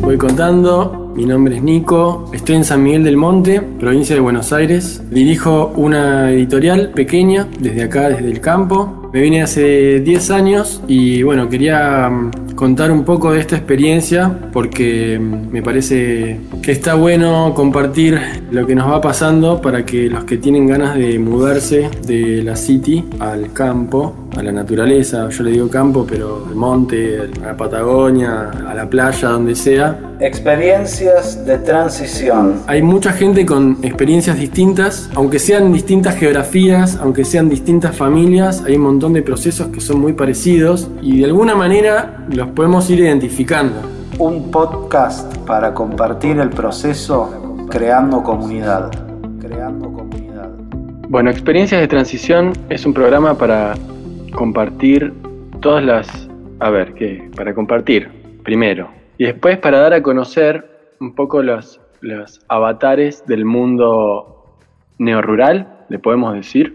voy contando, mi nombre es Nico, estoy en San Miguel del Monte, provincia de Buenos Aires. Dirijo una editorial pequeña desde acá, desde el campo. Me vine hace 10 años y bueno, quería mm, contar un poco de esta experiencia porque me parece que está bueno compartir lo que nos va pasando para que los que tienen ganas de mudarse de la city al campo, a la naturaleza, yo le digo campo, pero al monte, a la Patagonia, a la playa, donde sea. Experiencias de transición. Hay mucha gente con experiencias distintas, aunque sean distintas geografías, aunque sean distintas familias, hay un montón de procesos que son muy parecidos y de alguna manera los podemos ir identificando. Un podcast para compartir el proceso creando comunidad. Creando comunidad. Bueno, Experiencias de Transición es un programa para compartir todas las... A ver, ¿qué? Para compartir, primero. Y después para dar a conocer un poco los, los avatares del mundo neorural, le podemos decir.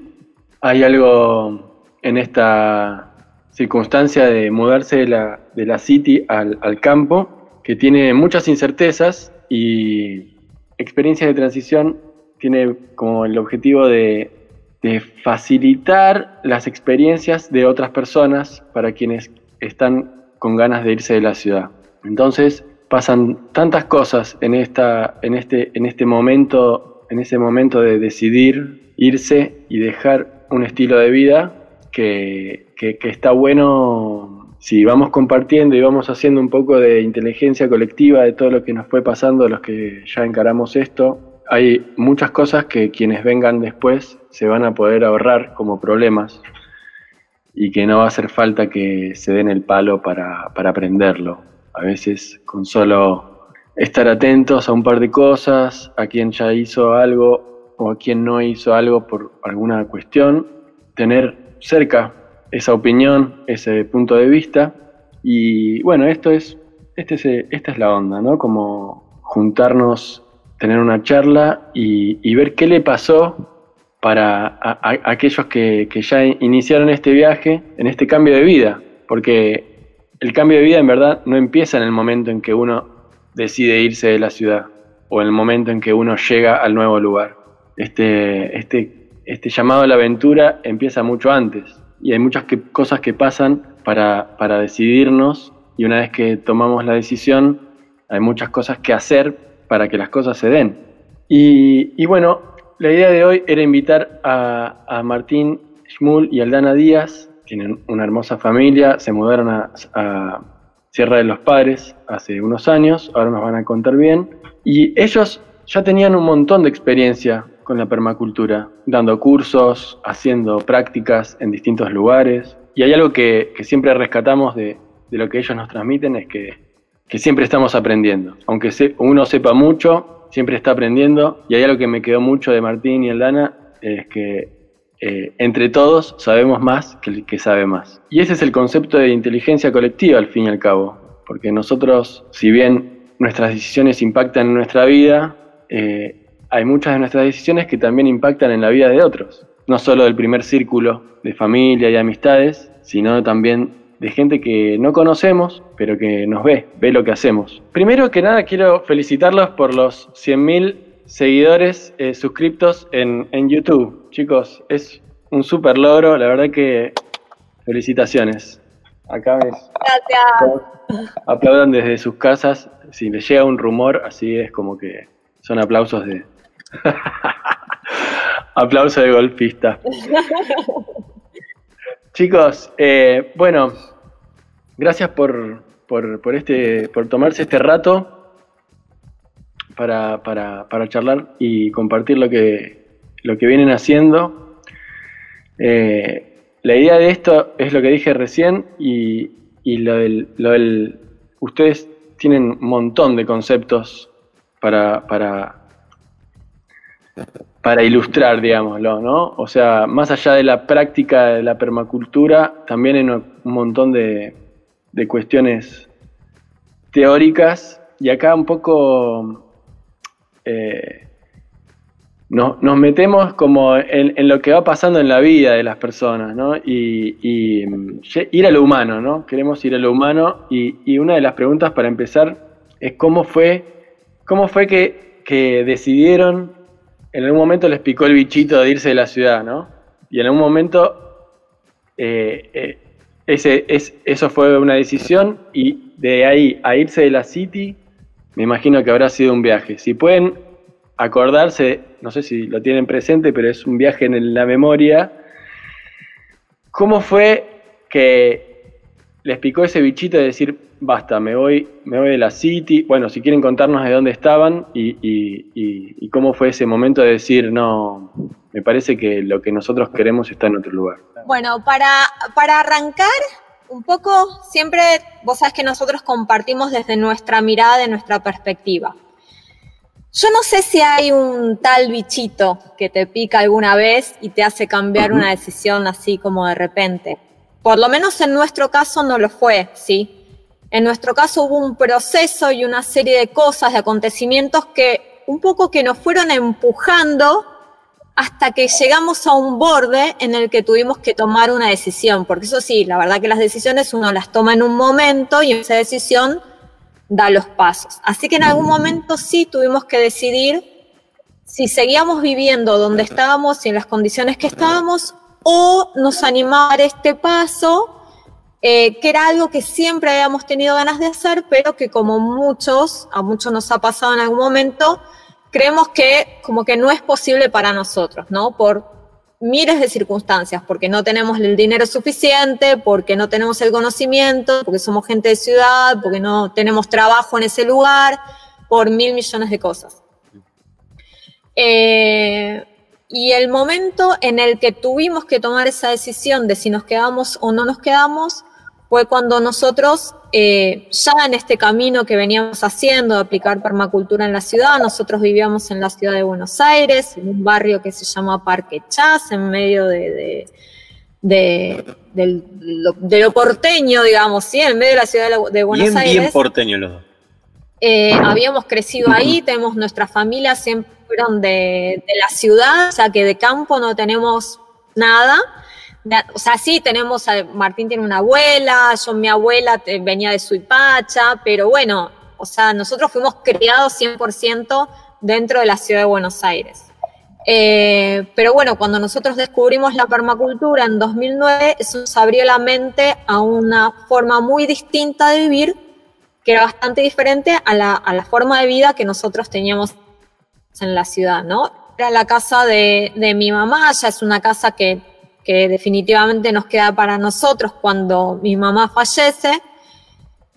Hay algo en esta circunstancia de mudarse de la, de la city al, al campo que tiene muchas incertezas y experiencias de transición tiene como el objetivo de de facilitar las experiencias de otras personas para quienes están con ganas de irse de la ciudad. Entonces pasan tantas cosas en, esta, en, este, en este momento, en ese momento de decidir irse y dejar un estilo de vida que, está bueno si vamos compartiendo y vamos haciendo un poco de inteligencia colectiva de todo lo que nos fue pasando, los que ya encaramos esto, hay muchas cosas que quienes vengan después se van a poder ahorrar como problemas y que no va a hacer falta que se den el palo para, aprenderlo. A veces con solo estar atentos a un par de cosas, a quien ya hizo algo o a quien no hizo algo por alguna cuestión, tener cerca esa opinión, ese punto de vista. Y bueno, esto es, este es, esta es la onda, ¿no? Como juntarnos tener una charla y, ver qué le pasó para aquellos que, ya iniciaron este viaje, en este cambio de vida, porque el cambio de vida en verdad no empieza en el momento en que uno decide irse de la ciudad o en el momento en que uno llega al nuevo lugar. Este, este, este llamado a la aventura empieza mucho antes. Y hay muchas cosas que pasan para, para decidirnos. Y una vez que tomamos la decisión hay muchas cosas que hacer para que las cosas se den. Y, bueno, la idea de hoy era invitar a, Martín Schmul y Aldana Díaz, tienen una hermosa familia, se mudaron a, Sierra de los Padres hace unos años, ahora nos van a contar bien, y ellos ya tenían un montón de experiencia con la permacultura, dando cursos, haciendo prácticas en distintos lugares, y hay algo que, siempre rescatamos de, lo que ellos nos transmiten, es que que siempre estamos aprendiendo. Aunque uno sepa mucho, siempre está aprendiendo. Y hay algo que me quedó mucho de Martín y Aldana, es que eh, entre todos sabemos más que el que sabe más. Y ese es el concepto de inteligencia colectiva, al fin y al cabo. Porque nosotros, si bien nuestras decisiones impactan en nuestra vida, eh, hay muchas de nuestras decisiones que también impactan en la vida de otros. No solo del primer círculo de familia y amistades, sino también de gente que no conocemos, pero que nos ve, ve lo que hacemos. Primero que nada, quiero felicitarlos por los 100.000 seguidores eh, suscriptos en, YouTube. Chicos, es un súper logro, la verdad que felicitaciones. Acá ves. Gracias. Aplaudan desde sus casas. Si les llega un rumor, así es como que son aplausos de. Aplauso de golfista. Chicos, eh, bueno, gracias por, este, por tomarse este rato para, charlar y compartir lo que, lo que vienen haciendo. Eh, la idea de esto es lo que dije recién y, lo, del, lo del, ustedes tienen un montón de conceptos para, para, para ilustrar, digámoslo, ¿no? O sea, más allá de la práctica de la permacultura, también hay un montón de, cuestiones teóricas y acá un poco eh, nos metemos como en, lo que va pasando en la vida de las personas, ¿no? Y, mm, ir a lo humano, ¿no? Queremos ir a lo humano y, una de las preguntas para empezar es cómo fue, cómo fue que decidieron, en algún momento les picó el bichito de irse de la ciudad, ¿no? Y en algún momento eh, eh, ese, es, eso fue una decisión y de ahí a irse de la City, me imagino que habrá sido un viaje. Si pueden acordarse, no sé si lo tienen presente, pero es un viaje en la memoria, ¿cómo fue que les picó ese bichito de decir, basta, me voy, me voy de la City? Bueno, si quieren contarnos de dónde estaban y, y cómo fue ese momento de decir, no, me parece que lo que nosotros queremos está en otro lugar. Bueno, para, para arrancar un poco, siempre vos sabes que nosotros compartimos desde nuestra mirada, de nuestra perspectiva. Yo no sé si hay un tal bichito que te pica alguna vez y te hace cambiar una decisión así como de repente. Por lo menos en nuestro caso no lo fue, ¿sí? En nuestro caso hubo un proceso y una serie de cosas, de acontecimientos que un poco que nos fueron empujando hasta que llegamos a un borde en el que tuvimos que tomar una decisión, porque eso sí, la verdad que las decisiones uno las toma en un momento y esa decisión da los pasos. Así que en algún momento sí tuvimos que decidir si seguíamos viviendo donde estábamos y en las condiciones que estábamos o nos animar este paso, eh, que era algo que siempre habíamos tenido ganas de hacer, pero que como muchos, a muchos nos ha pasado en algún momento, creemos que como que no es posible para nosotros, ¿no? Por miles de circunstancias, porque no tenemos el dinero suficiente, porque no tenemos el conocimiento, porque somos gente de ciudad, porque no tenemos trabajo en ese lugar, por mil millones de cosas. Eh, y el momento en el que tuvimos que tomar esa decisión de si nos quedamos o no nos quedamos fue cuando nosotros, eh, ya en este camino que veníamos haciendo de aplicar permacultura en la ciudad, nosotros vivíamos en la ciudad de Buenos Aires, en un barrio que se llama Parque Chas, en medio de, de, lo, porteño, digamos, ¿sí? en medio de la ciudad de, Buenos Aires. Bien porteño los dos. Eh, habíamos crecido ahí, tenemos nuestras familias, siempre fueron de, de la ciudad, o sea que de campo no tenemos nada o sea, sí, tenemos, Martín tiene una abuela, yo mi abuela venía de Suipacha, pero bueno, o sea, nosotros fuimos criados 100% dentro de la ciudad de Buenos Aires. Eh, pero bueno, cuando nosotros descubrimos la permacultura en 2009, eso nos abrió la mente a una forma muy distinta de vivir, que era bastante diferente a la, a la forma de vida que nosotros teníamos en la ciudad, ¿no? Era la casa de, de mi mamá, ya es una casa que que definitivamente nos queda para nosotros cuando mi mamá fallece.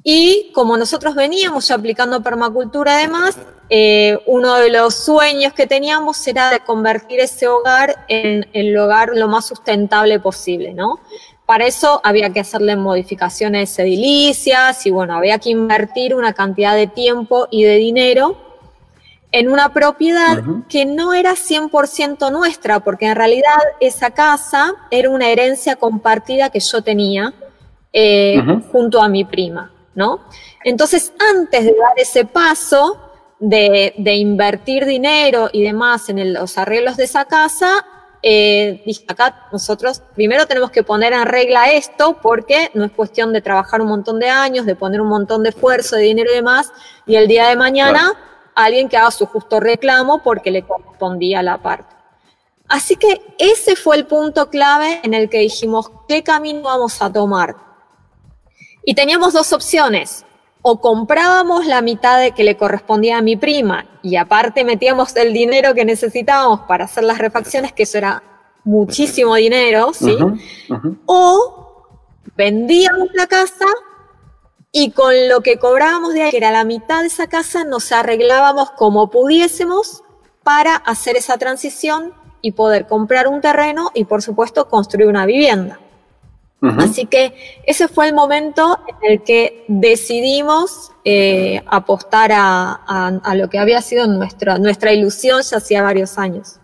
Y como nosotros veníamos ya aplicando permacultura además, eh, uno de los sueños que teníamos era de convertir ese hogar en el hogar lo más sustentable posible, ¿no? Para eso había que hacerle modificaciones edilicias y bueno, había que invertir una cantidad de tiempo y de dinero en una propiedad que no era 100% nuestra, porque en realidad esa casa era una herencia compartida que yo tenía eh, junto a mi prima, ¿no? Entonces, antes de dar ese paso de, invertir dinero y demás en los arreglos de esa casa, eh, dije, acá nosotros primero tenemos que poner en regla esto porque no es cuestión de trabajar un montón de años, de poner un montón de esfuerzo, de dinero y demás, y el día de mañana alguien que haga su justo reclamo porque le correspondía la parte. Así que ese fue el punto clave en el que dijimos, ¿qué camino vamos a tomar? Y teníamos dos opciones. O comprábamos la mitad de que le correspondía a mi prima y aparte metíamos el dinero que necesitábamos para hacer las refacciones, que eso era muchísimo dinero, ¿sí? O vendíamos la casa y con lo que cobrábamos de ahí, que era la mitad de esa casa, nos arreglábamos como pudiésemos para hacer esa transición y poder comprar un terreno y por supuesto construir una vivienda. Así que ese fue el momento en el que decidimos eh, apostar a, lo que había sido nuestra, nuestra ilusión ya hacía varios años.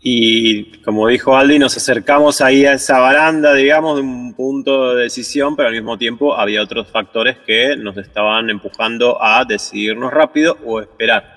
Y como dijo Aldi, nos acercamos ahí a esa baranda, digamos, de un punto de decisión, pero al mismo tiempo había otros factores que nos estaban empujando a decidirnos rápido o esperar.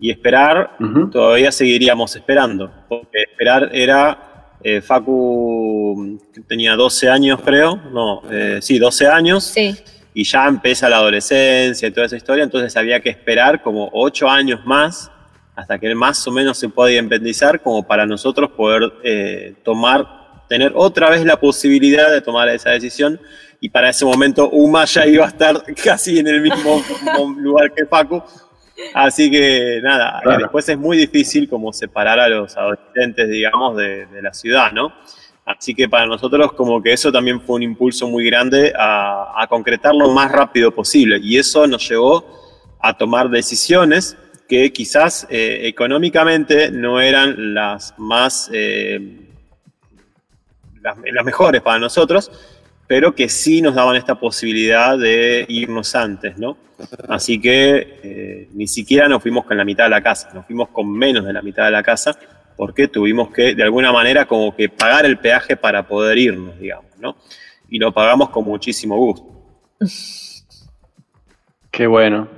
Y esperar, todavía seguiríamos esperando, porque esperar era, eh, Facu tenía 12 años creo, no, eh, sí, 12 años. Sí. y ya empieza la adolescencia y toda esa historia, entonces había que esperar como ocho años más hasta que más o menos se pueda independizar como para nosotros poder eh, tomar, tener otra vez la posibilidad de tomar esa decisión y para ese momento Uma ya iba a estar casi en el mismo lugar que Facu. Así que nada, después es muy difícil como separar a los adolescentes, digamos, de, de, la ciudad, ¿no? Así que para nosotros como que eso también fue un impulso muy grande a, a concretar lo más rápido posible y eso nos llevó a tomar decisiones que quizás eh, económicamente no eran las más, eh, las, mejores para nosotros, pero que sí nos daban esta posibilidad de irnos antes, ¿no? Así que eh, ni siquiera nos fuimos con la mitad de la casa, nos fuimos con menos de la mitad de la casa, porque tuvimos que, de alguna manera, como que pagar el peaje para poder irnos, digamos, ¿no? Y lo pagamos con muchísimo gusto. Qué bueno,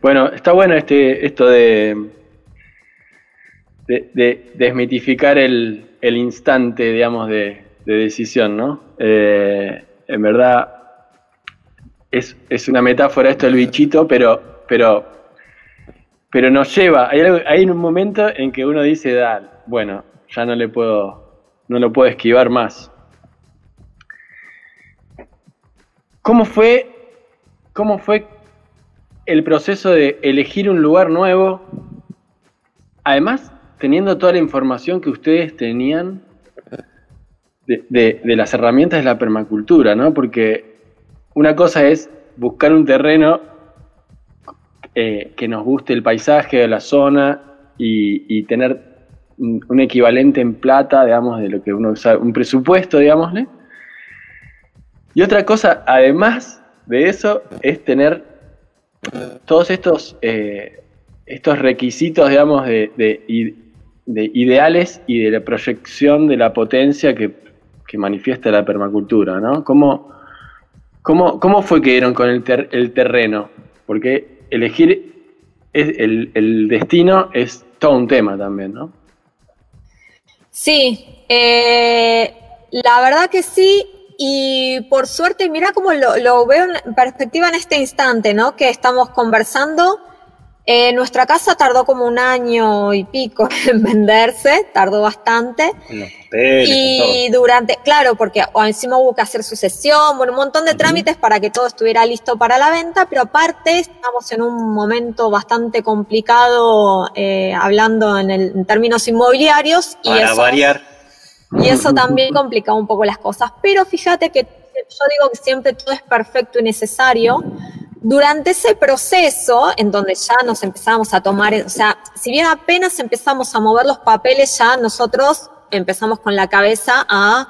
bueno, está bueno este, esto de, de, desmitificar el, instante, digamos, de, decisión, ¿no? Eh, en verdad, es, una metáfora esto del bichito, pero, pero, pero nos lleva, hay, un momento en que uno dice, bueno, ya no le puedo, no lo puedo esquivar más. ¿Cómo fue, cómo fue el proceso de elegir un lugar nuevo, además teniendo toda la información que ustedes tenían de, las herramientas de la permacultura, ¿no? Porque una cosa es buscar un terreno eh, que nos guste el paisaje de la zona y, tener un, equivalente en plata, digamos, de lo que uno usa, un presupuesto, digámosle. Y otra cosa, además de eso, es tener todos estos, eh, estos requisitos, digamos, de, de, ideales y de la proyección de la potencia que, manifiesta la permacultura, ¿no? ¿Cómo, cómo, fue que dieron con el, terreno? Porque elegir el, el, destino es todo un tema también, ¿no? Sí, eh, la verdad que sí, y por suerte, mira cómo lo, veo en perspectiva en este instante, ¿no? Que estamos conversando. Eh, nuestra casa tardó como un año y pico en venderse, tardó bastante. y durante, claro, porque encima hubo que hacer sucesión, bueno, un montón de trámites para que todo estuviera listo para la venta, pero aparte estamos en un momento bastante complicado eh, hablando en, el, en, términos inmobiliarios. Y para variar y eso también complica un poco las cosas. Pero fíjate que yo digo que siempre todo es perfecto y necesario. Durante ese proceso, en donde ya nos empezamos a tomar, o sea, si bien apenas empezamos a mover los papeles, ya nosotros empezamos con la cabeza a,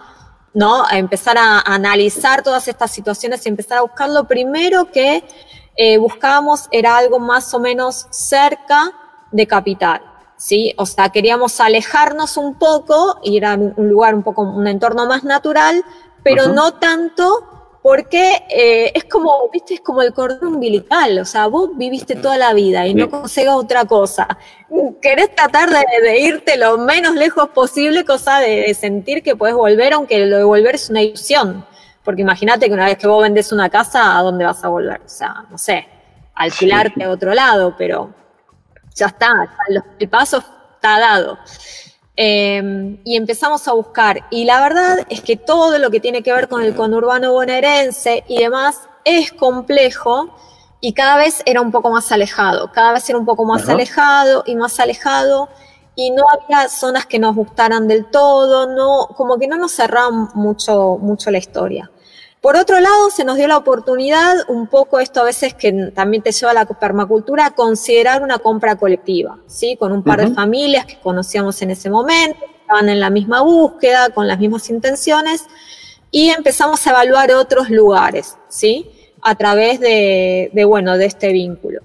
¿no? a empezar a analizar todas estas situaciones y empezar a buscar lo primero que eh, buscábamos era algo más o menos cerca de capital. ¿Sí? O sea, queríamos alejarnos un poco, ir a un lugar un poco, un entorno más natural, pero no tanto porque eh, es como, viste, es como el cordón umbilical, o sea, vos viviste toda la vida y no consigues otra cosa. Querés tratar de, irte lo menos lejos posible, cosa de, sentir que puedes volver, aunque lo de volver es una ilusión. Porque imagínate que una vez que vos vendes una casa, ¿a dónde vas a volver? O sea, no sé, alquilarte a otro lado, pero ya está, el paso está dado. Em, y empezamos a buscar. Y la verdad es que todo lo que tiene que ver con el conurbano bonaerense y demás es complejo y cada vez era un poco más alejado, cada vez era un poco más alejado y más alejado y no había zonas que nos gustaran del todo, no, como que no nos cerraban mucho, mucho la historia. Por otro lado, se nos dio la oportunidad, un poco esto a veces que también te lleva a la permacultura, a considerar una compra colectiva, ¿sí? Con un par de familias que conocíamos en ese momento, estaban en la misma búsqueda, con las mismas intenciones, y empezamos a evaluar otros lugares, ¿sí? A través de, de bueno, de este vínculo.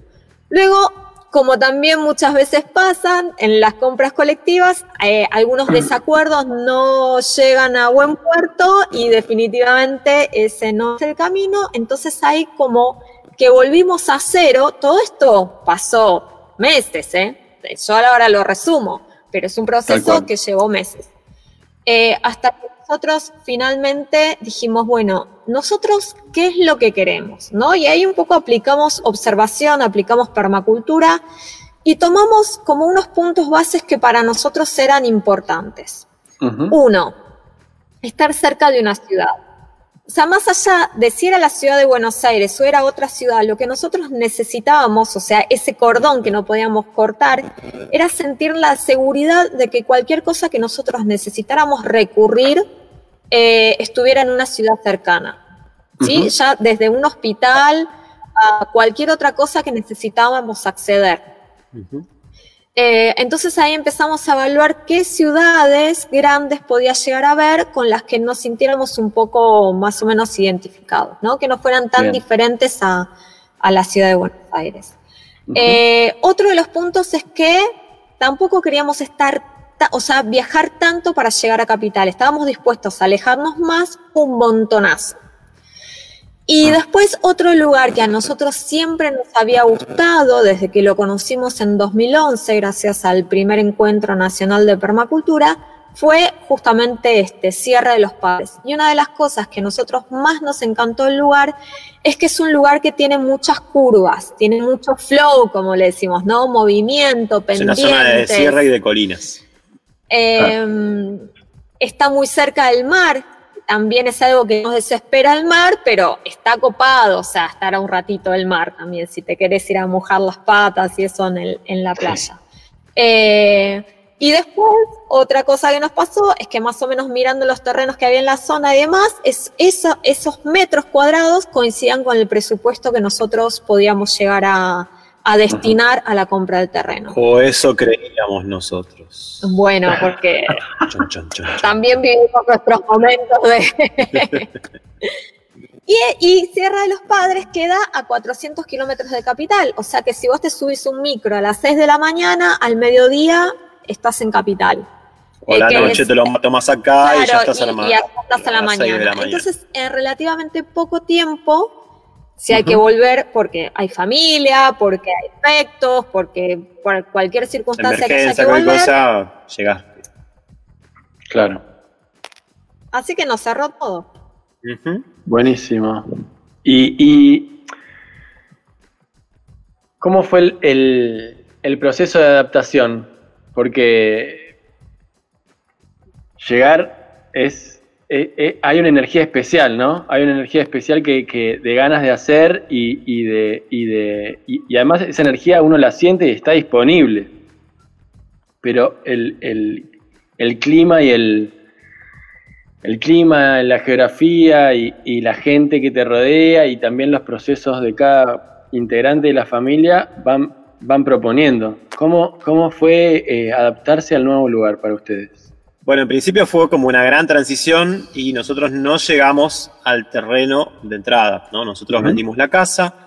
Luego, como también muchas veces pasan en las compras colectivas, eh, algunos desacuerdos no llegan a buen puerto y definitivamente ese no es el camino. Entonces hay como que volvimos a cero. Todo esto pasó meses, ¿eh? Yo ahora lo resumo, pero es un proceso que llevó meses. Eh, hasta que nosotros finalmente dijimos, bueno, nosotros, ¿qué es lo que queremos? ¿No? Y ahí un poco aplicamos observación, aplicamos permacultura y tomamos como unos puntos bases que para nosotros eran importantes. Uno, estar cerca de una ciudad. O sea, más allá de si era la ciudad de Buenos Aires o era otra ciudad, lo que nosotros necesitábamos, o sea, ese cordón que no podíamos cortar, era sentir la seguridad de que cualquier cosa que nosotros necesitáramos recurrir eh, estuviera en una ciudad cercana. ¿sí? Ya desde un hospital a cualquier otra cosa que necesitábamos acceder. Eh, entonces ahí empezamos a evaluar qué ciudades grandes podía llegar a ver con las que nos sintiéramos un poco más o menos identificados, ¿no? que no fueran tan diferentes a, la ciudad de Buenos Aires. Eh, otro de los puntos es que tampoco queríamos estar, o sea, viajar tanto para llegar a capital. Estábamos dispuestos a alejarnos más un montonazo. Y ah. después otro lugar que a nosotros siempre nos había gustado desde que lo conocimos en 2011, gracias al primer encuentro nacional de permacultura, fue justamente este, Sierra de los Padres. Y una de las cosas que a nosotros más nos encantó el lugar es que es un lugar que tiene muchas curvas, tiene mucho flow, como le decimos, ¿no? Movimiento, pendientes. Es una zona de sierra y de colinas. Em, está muy cerca del mar, también es algo que nos desespera el mar, pero está copado, o sea, estar a un ratito el mar también, si te querés ir a mojar las patas y eso en, la playa. Eh, y después, otra cosa que nos pasó es que más o menos mirando los terrenos que había en la zona y demás, es esos metros cuadrados coincidían con el presupuesto que nosotros podíamos llegar a, a destinar a la compra del terreno. O eso creíamos nosotros. Bueno, porque también vivimos nuestros momentos de... y, Sierra de los Padres queda a 400 kilómetros de capital, o sea que si vos te subís un micro a las 6 de la mañana, al mediodía estás en capital. O la noche te lo tomas acá y ya estás a la, y ya estás a la mañana. Entonces, en relativamente poco tiempo si hay que volver porque hay familia, porque hay efectos, porque por cualquier circunstancia que haya que volver. Cosa, llegaste. Claro. Así que nos cerró todo. Buenísimo. Y, cómo fue el proceso de adaptación? Porque llegar es eh, eh, hay una energía especial, ¿no? Hay una energía especial que, de ganas de hacer y, de, y, de y, además esa energía uno la siente y está disponible. Pero el, clima y el, el clima, la geografía y, la gente que te rodea y también los procesos de cada integrante de la familia van, van proponiendo. ¿Cómo, cómo fue eh, adaptarse al nuevo lugar para ustedes? Bueno, en principio fue como una gran transición y nosotros no llegamos al terreno de entrada, ¿no? Nosotros vendimos la casa,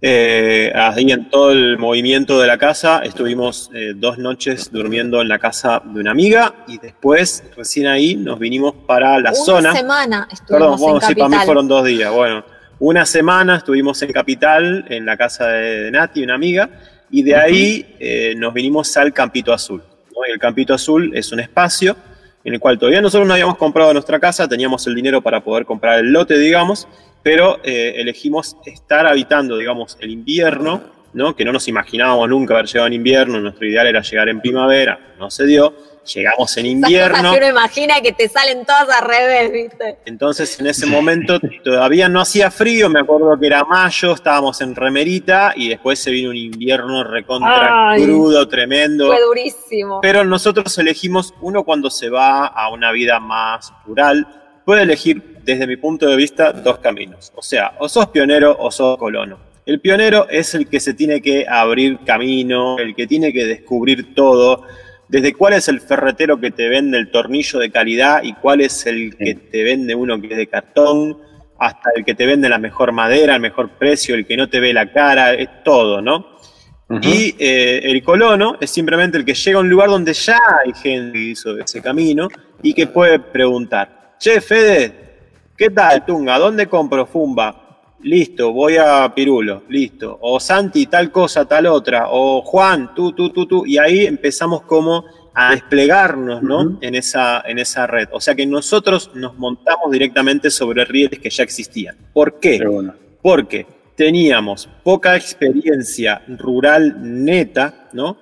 eh, ahí en todo el movimiento de la casa estuvimos eh, dos noches durmiendo en la casa de una amiga y después, recién ahí, nos vinimos para la zona. Una semana estuvimos Perdón, en sí, para mí fueron dos días, bueno. Una semana estuvimos en Capital, en la casa de, Nati, una amiga, y de ahí eh, nos vinimos al Campito Azul. El Campito Azul es un espacio en el cual todavía nosotros no habíamos comprado nuestra casa, teníamos el dinero para poder comprar el lote, digamos, pero eh, elegimos estar habitando, digamos, el invierno, ¿no? que no nos imaginábamos nunca haber llegado en invierno, nuestro ideal era llegar en primavera, no se dio, llegamos en invierno. uno imagina que te salen todas al revés, ¿viste? Entonces en ese momento todavía no hacía frío, me acuerdo que era mayo, estábamos en remerita y después se vino un invierno recontra crudo, tremendo. Fue durísimo. Pero nosotros elegimos, uno cuando se va a una vida más rural, puede elegir desde mi punto de vista dos caminos. O sea, o sos pionero o sos colono. El pionero es el que se tiene que abrir camino, el que tiene que descubrir todo desde cuál es el ferretero que te vende el tornillo de calidad y cuál es el que te vende uno que es de cartón, hasta el que te vende la mejor madera, el mejor precio, el que no te ve la cara, es todo, ¿no? Y eh, el colono es simplemente el que llega a un lugar donde ya hay gente que hizo ese camino y que puede preguntar, che, Fede, ¿qué tal, Tunga? ¿Dónde compro Fumba? Listo, voy a Pirulo, listo. O Santi, tal cosa, tal otra. O Juan, tú, tú, tú, tú. Y ahí empezamos como a desplegarnos ¿no? en, esa, en esa red. O sea que nosotros nos montamos directamente sobre rieles que ya existían. ¿Por qué? Porque teníamos poca experiencia rural neta, ¿no?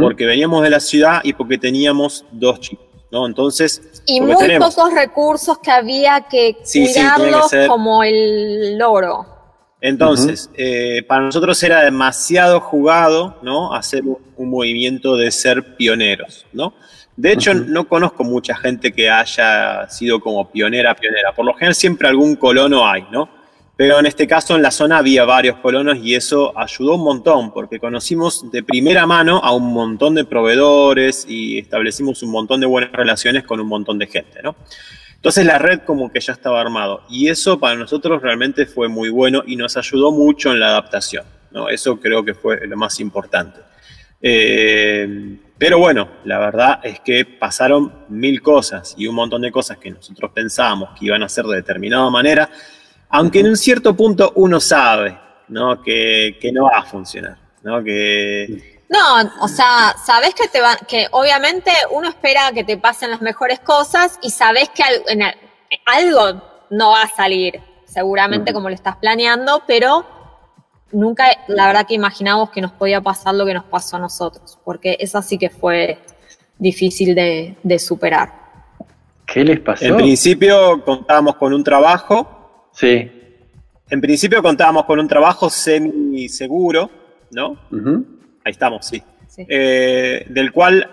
Porque veníamos de la ciudad y porque teníamos dos chicos, ¿no? Entonces. Y muy pocos recursos que había que cuidarlos como el loro. Entonces, eh, para nosotros era demasiado jugado, ¿no? Hacer un, movimiento de ser pioneros, ¿no? De hecho, no conozco mucha gente que haya sido como pionera, pionera. Por lo general siempre algún colono hay, ¿no? Pero en este caso en la zona había varios colonos y eso ayudó un montón porque conocimos de primera mano a un montón de proveedores y establecimos un montón de buenas relaciones con un montón de gente, ¿no? Entonces la red como que ya estaba armado y eso para nosotros realmente fue muy bueno y nos ayudó mucho en la adaptación, ¿no? Eso creo que fue lo más importante. Eh, pero bueno, la verdad es que pasaron mil cosas y un montón de cosas que nosotros pensábamos que iban a ser de determinada manera aunque en un cierto punto uno sabe, ¿no? Que, no va a funcionar, ¿no? Que... No, o sea, sabes que te va, que obviamente uno espera que te pasen las mejores cosas y sabes que algo no va a salir, seguramente como lo estás planeando, pero nunca, la verdad que imaginamos que nos podía pasar lo que nos pasó a nosotros, porque eso sí que fue difícil de, de superar. ¿Qué les pasó? En principio contábamos con un trabajo Sí. En principio contábamos con un trabajo semi-seguro, ¿no? Ahí estamos, sí. Eh, del cual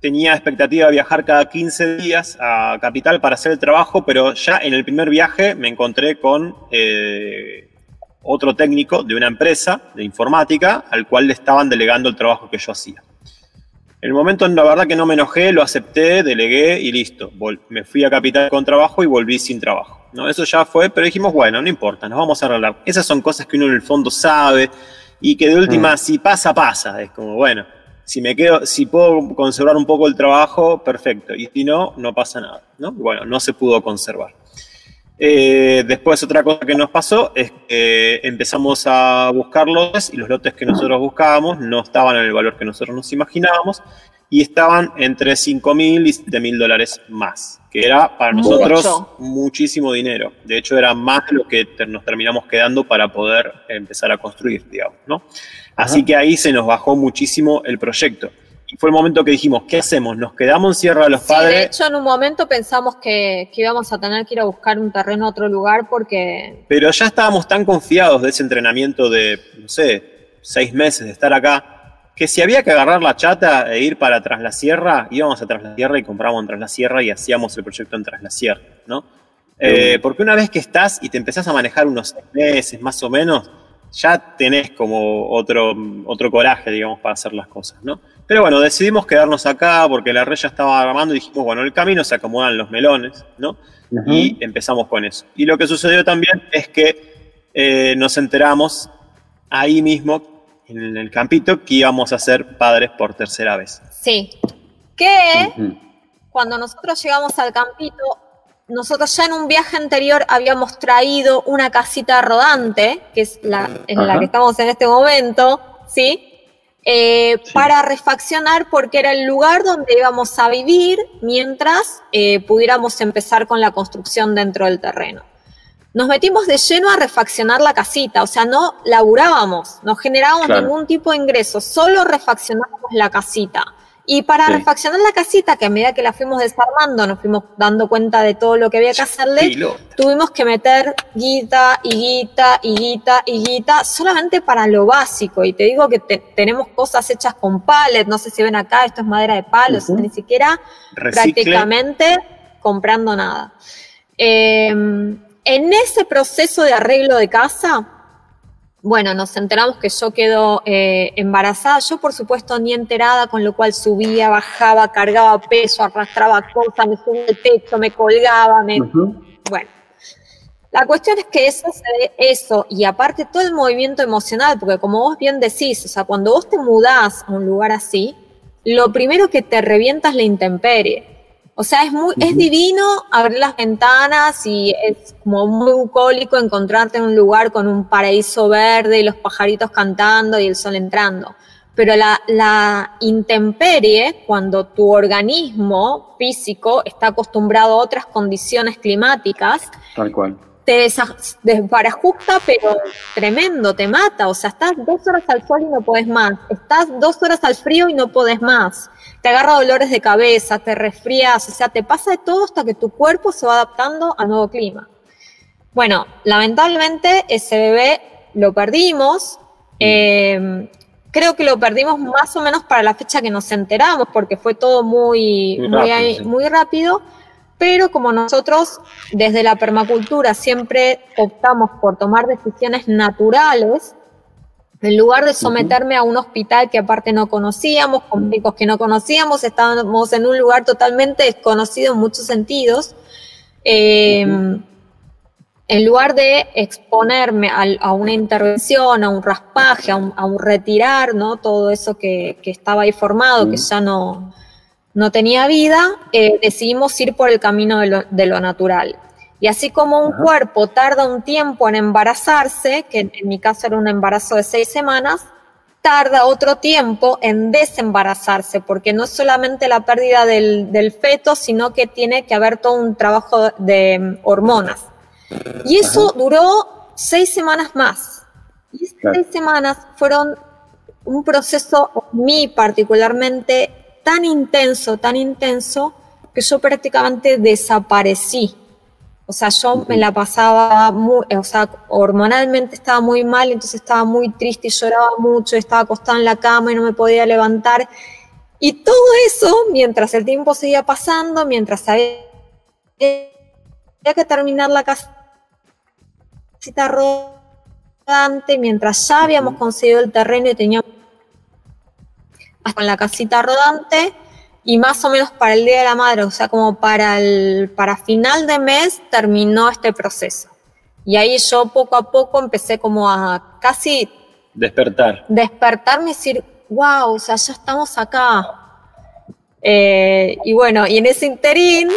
tenía expectativa de viajar cada 15 días a Capital para hacer el trabajo, pero ya en el primer viaje me encontré con eh, otro técnico de una empresa de informática al cual le estaban delegando el trabajo que yo hacía. En el momento, la verdad que no me enojé, lo acepté, delegué y listo. me fui a Capital con trabajo y volví sin trabajo. ¿No? Eso ya fue, pero dijimos, bueno, no importa, nos vamos a arreglar. Esas son cosas que uno en el fondo sabe y que de última, mm. si pasa, pasa. Es como, bueno, si me quedo, si puedo conservar un poco el trabajo, perfecto. Y si no, no pasa nada, ¿no? Bueno, no se pudo conservar. Eh, después otra cosa que nos pasó es que empezamos a buscar lotes y los lotes que nosotros buscábamos no estaban en el valor que nosotros nos imaginábamos y estaban entre 5 mil y 7 mil dólares más, que era para nosotros muchísimo dinero. De hecho, era más lo que nos terminamos quedando para poder empezar a construir, digamos, ¿no? Así que ahí se nos bajó muchísimo el proyecto. Y fue el momento que dijimos, ¿qué hacemos? ¿Nos quedamos en Sierra de los sí, Padres? De hecho, en un momento pensamos que, que, íbamos a tener que ir a buscar un terreno a otro lugar porque... Pero ya estábamos tan confiados de ese entrenamiento de, no sé, seis meses de estar acá, que si había que agarrar la chata e ir para Tras la Sierra, íbamos a Tras la Sierra y comprábamos en Tras la Sierra y hacíamos el proyecto en Tras la Sierra, ¿no? Eh, porque una vez que estás y te empezás a manejar unos meses más o menos, ya tenés como otro, otro coraje, digamos, para hacer las cosas, ¿no? Pero bueno, decidimos quedarnos acá porque la red ya estaba armando y dijimos, bueno, en el camino se acomodan los melones, ¿no? Y empezamos con eso. Y lo que sucedió también es que eh, nos enteramos ahí mismo en el campito que íbamos a ser padres por tercera vez. Sí. Que cuando nosotros llegamos al campito, nosotros ya en un viaje anterior habíamos traído una casita rodante, que es la en la que estamos en este momento, eh, ¿sí? Para refaccionar porque era el lugar donde íbamos a vivir mientras eh, pudiéramos empezar con la construcción dentro del terreno nos metimos de lleno a refaccionar la casita, o sea, no laburábamos, no generábamos ningún tipo de ingreso, solo refaccionábamos la casita. Y para refaccionar la casita, que a medida que la fuimos desarmando, nos fuimos dando cuenta de todo lo que había que hacerle, tuvimos que meter guita y guita y guita y guita solamente para lo básico. Y te digo que tenemos cosas hechas con pallet, no sé si ven acá, esto es madera de palos, ni siquiera prácticamente comprando nada. Eh, en ese proceso de arreglo de casa, bueno, nos enteramos que yo quedo eh, embarazada. Yo, por supuesto, ni enterada, con lo cual subía, bajaba, cargaba peso, arrastraba cosas, me subía el techo, me colgaba, me... Bueno, la cuestión es que eso, eso, y aparte todo el movimiento emocional, porque como vos bien decís, o sea, cuando vos te mudás a un lugar así, lo primero que te revienta es la intemperie. O sea, es muy, es divino abrir las ventanas y es como muy bucólico encontrarte en un lugar con un paraíso verde y los pajaritos cantando y el sol entrando. pero la, la, intemperie, cuando tu organismo físico está acostumbrado a otras condiciones climáticas, tal cual. Te desbarajusta, pero tremendo, te mata. O sea, estás dos horas al sol y no podés más. Estás dos horas al frío y no podés más. Te agarra dolores de cabeza, te resfrías, o sea, te pasa de todo hasta que tu cuerpo se va adaptando al nuevo clima. Bueno, lamentablemente ese bebé lo perdimos. Eh, creo que lo perdimos más o menos para la fecha que nos enteramos, porque fue todo muy, muy, rápido, pero como nosotros desde la permacultura siempre optamos por tomar decisiones naturales, en lugar de someterme a un hospital que aparte no conocíamos, con médicos que no conocíamos, estábamos en un lugar totalmente desconocido en muchos sentidos. Eh, en lugar de exponerme a, una intervención, a un raspaje, a un, retirar, ¿no? Todo eso que, estaba ahí formado, que ya no, no tenía vida, eh, decidimos ir por el camino de lo, natural. Y así como un cuerpo tarda un tiempo en embarazarse, que en mi caso era un embarazo de seis semanas, tarda otro tiempo en desembarazarse, porque no es solamente la pérdida del, del feto, sino que tiene que haber todo un trabajo de hormonas. Y eso duró seis semanas más. Y esas seis semanas fueron un proceso, mí particularmente, tan intenso, tan intenso, que yo prácticamente desaparecí. O sea, yo me la pasaba, muy, o sea, hormonalmente estaba muy mal, entonces estaba muy triste y lloraba mucho, estaba acostada en la cama y no me podía levantar. Y todo eso, mientras el tiempo seguía pasando, mientras había que terminar la casita rodante, mientras ya habíamos conseguido el terreno y teníamos con la casita rodante y más o menos para el Día de la Madre, o sea, como para el para final de mes terminó este proceso. Y ahí yo poco a poco empecé como a casi despertar. Despertarme y decir, wow, o sea, ya estamos acá. Eh, y bueno, y en ese interín,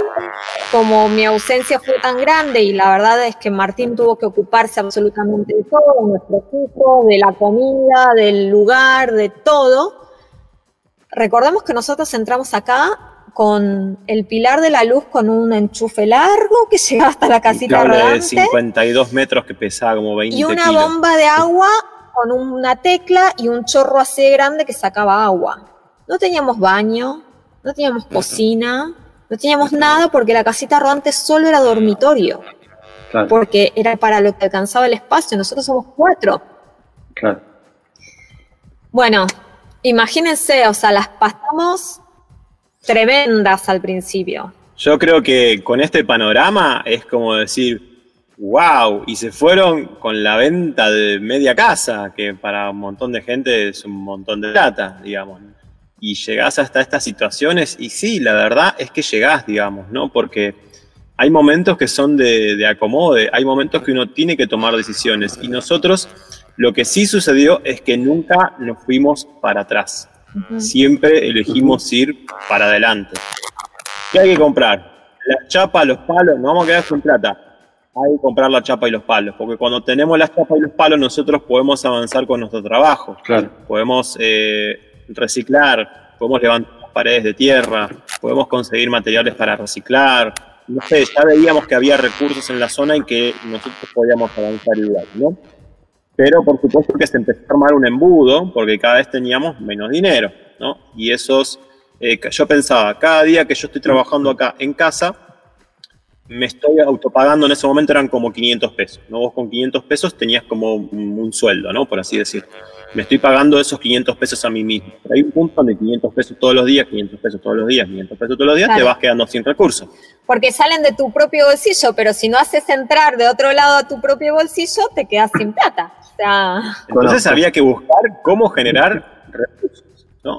como mi ausencia fue tan grande y la verdad es que Martín tuvo que ocuparse absolutamente de todo, de nuestro equipo, de la comida, del lugar, de todo, recordemos que nosotros entramos acá con el pilar de la luz con un enchufe largo que llegaba hasta la casita rodante. de 52 metros que pesaba como 20 Y una bomba de agua con una tecla y un chorro así grande que sacaba agua. No teníamos baño, no teníamos cocina, no teníamos nada porque la casita rodante solo era dormitorio. Porque era para lo que alcanzaba el espacio. Nosotros somos cuatro. Claro. Bueno, imagínense, o sea, las pasamos tremendas al principio. Yo creo que con este panorama es como decir, wow, y se fueron con la venta de media casa, que para un montón de gente es un montón de plata, digamos y llegás hasta estas situaciones y sí, la verdad es que llegás, digamos, ¿no? Porque hay momentos que son de, de acomode, hay momentos que uno tiene que tomar decisiones y nosotros lo que sí sucedió es que nunca nos fuimos para atrás, siempre elegimos ir para adelante. ¿Qué hay que comprar? La chapa, los palos, no vamos a quedar sin plata. Hay que comprar la chapa y los palos, porque cuando tenemos la chapa y los palos nosotros podemos avanzar con nuestro trabajo. Claro. Podemos eh, reciclar, podemos levantar paredes de tierra, podemos conseguir materiales para reciclar. No sé, ya veíamos que había recursos en la zona y que nosotros podíamos avanzar igual, ¿no? Pero por supuesto que se empezó a armar un embudo porque cada vez teníamos menos dinero, ¿no? Y esos, eh, yo pensaba, cada día que yo estoy trabajando acá en casa, me estoy autopagando en ese momento eran como 500 pesos, ¿no? Vos con 500 pesos tenías como un sueldo, ¿no? Por así decirlo me estoy pagando esos 500 pesos a mí mismo. Pero hay un punto donde 500 pesos todos los días, 500 pesos todos los días, 500 pesos todos los días, te vas quedando sin recursos. Porque salen de tu propio bolsillo, pero si no haces entrar de otro lado a tu propio bolsillo, te quedas sin plata. Entonces había que buscar cómo generar recursos.